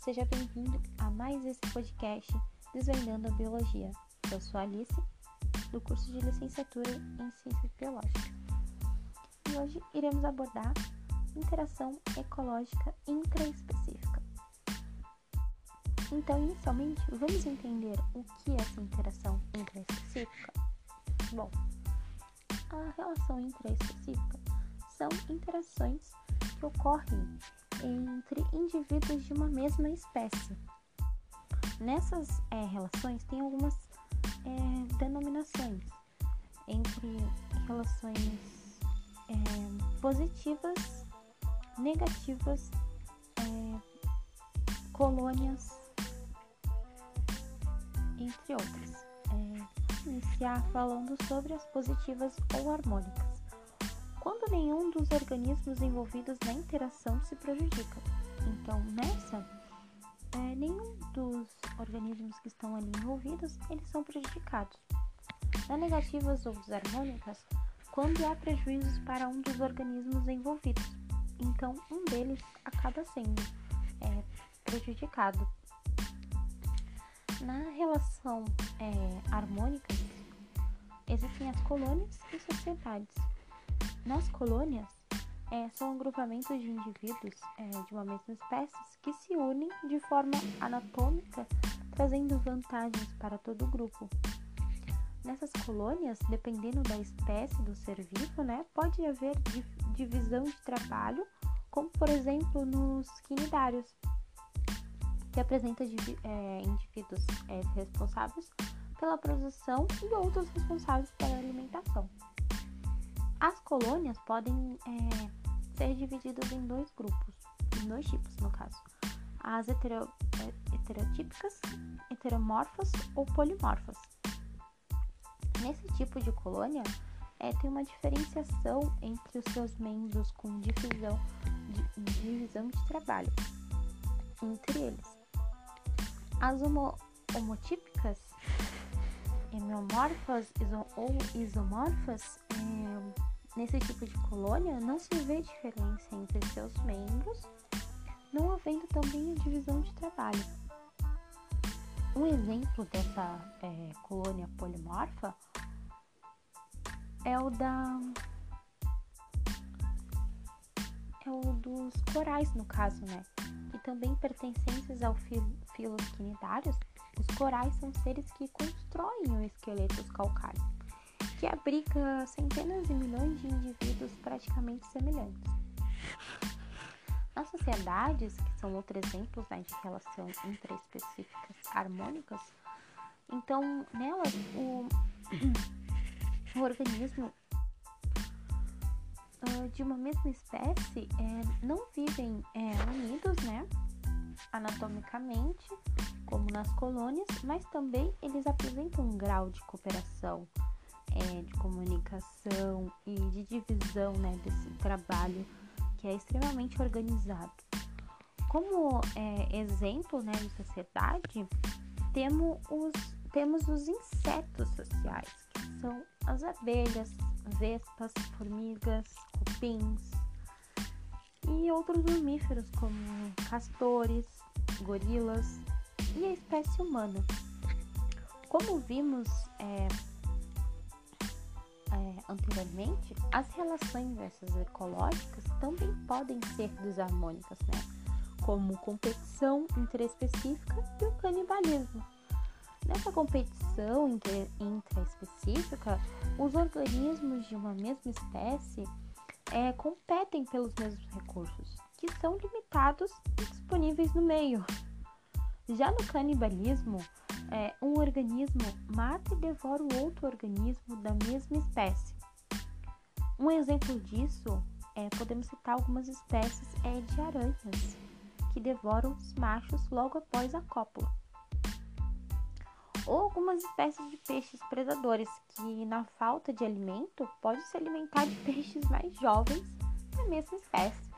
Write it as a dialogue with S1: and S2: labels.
S1: seja bem-vindo a mais esse podcast Desvendando a Biologia. Eu sou a Alice, do curso de Licenciatura em Ciências Biológicas. E hoje iremos abordar interação ecológica intraespecífica. Então, inicialmente, vamos entender o que é essa interação intraespecífica? Bom, a relação intraespecífica são interações que ocorrem entre indivíduos de uma mesma espécie. Nessas é, relações tem algumas é, denominações entre relações é, positivas, negativas, é, colônias, entre outras. É, iniciar falando sobre as positivas ou harmônicas nenhum dos organismos envolvidos na interação se prejudica. Então, nessa, é, nenhum dos organismos que estão ali envolvidos, eles são prejudicados. Na negativas ou desarmônicas, quando há prejuízos para um dos organismos envolvidos, então um deles acaba sendo é, prejudicado. Na relação é, harmônica, existem as colônias e sociedades. Nas colônias, é, são agrupamentos de indivíduos é, de uma mesma espécie que se unem de forma anatômica, trazendo vantagens para todo o grupo. Nessas colônias, dependendo da espécie do ser vivo, né, pode haver divisão de trabalho, como por exemplo nos quinidários, que apresenta é, indivíduos é, responsáveis pela produção e outros responsáveis pela alimentação. As colônias podem é, ser divididas em dois grupos, em dois tipos no caso. As hetero, é, heterotípicas, heteromorfas ou polimorfas. Nesse tipo de colônia, é, tem uma diferenciação entre os seus membros com divisão de, divisão de trabalho entre eles. As homo, homotípicas, hemiomorfas iso, ou isomorfas é, Nesse tipo de colônia, não se vê diferença entre seus membros, não havendo também a divisão de trabalho. Um exemplo dessa é, colônia polimorfa é o da é o dos corais no caso, né? E também pertencentes ao filos quinidários, os corais são seres que constroem o esqueleto calcário que abriga centenas de milhões de indivíduos praticamente semelhantes. Nas sociedades, que são outros exemplos né, de relação intraespecíficas harmônicas, então nelas o, o organismo uh, de uma mesma espécie é, não vivem é, unidos, né, anatomicamente, como nas colônias, mas também eles apresentam um grau de cooperação é, de comunicação e de divisão né, desse trabalho que é extremamente organizado. Como é, exemplo né, de sociedade, temos os, temos os insetos sociais, que são as abelhas, vespas, formigas, cupins e outros mamíferos como castores, gorilas e a espécie humana. Como vimos é, anteriormente, as relações essas ecológicas também podem ser desarmônicas, né? Como competição interespecífica e o canibalismo. Nessa competição intraespecífica, os organismos de uma mesma espécie é, competem pelos mesmos recursos, que são limitados e disponíveis no meio. Já no canibalismo, é, um organismo mata e devora o outro organismo da mesma espécie. Um exemplo disso é podemos citar algumas espécies é, de aranhas que devoram os machos logo após a cópula. Ou algumas espécies de peixes predadores que, na falta de alimento, podem se alimentar de peixes mais jovens da mesma espécie.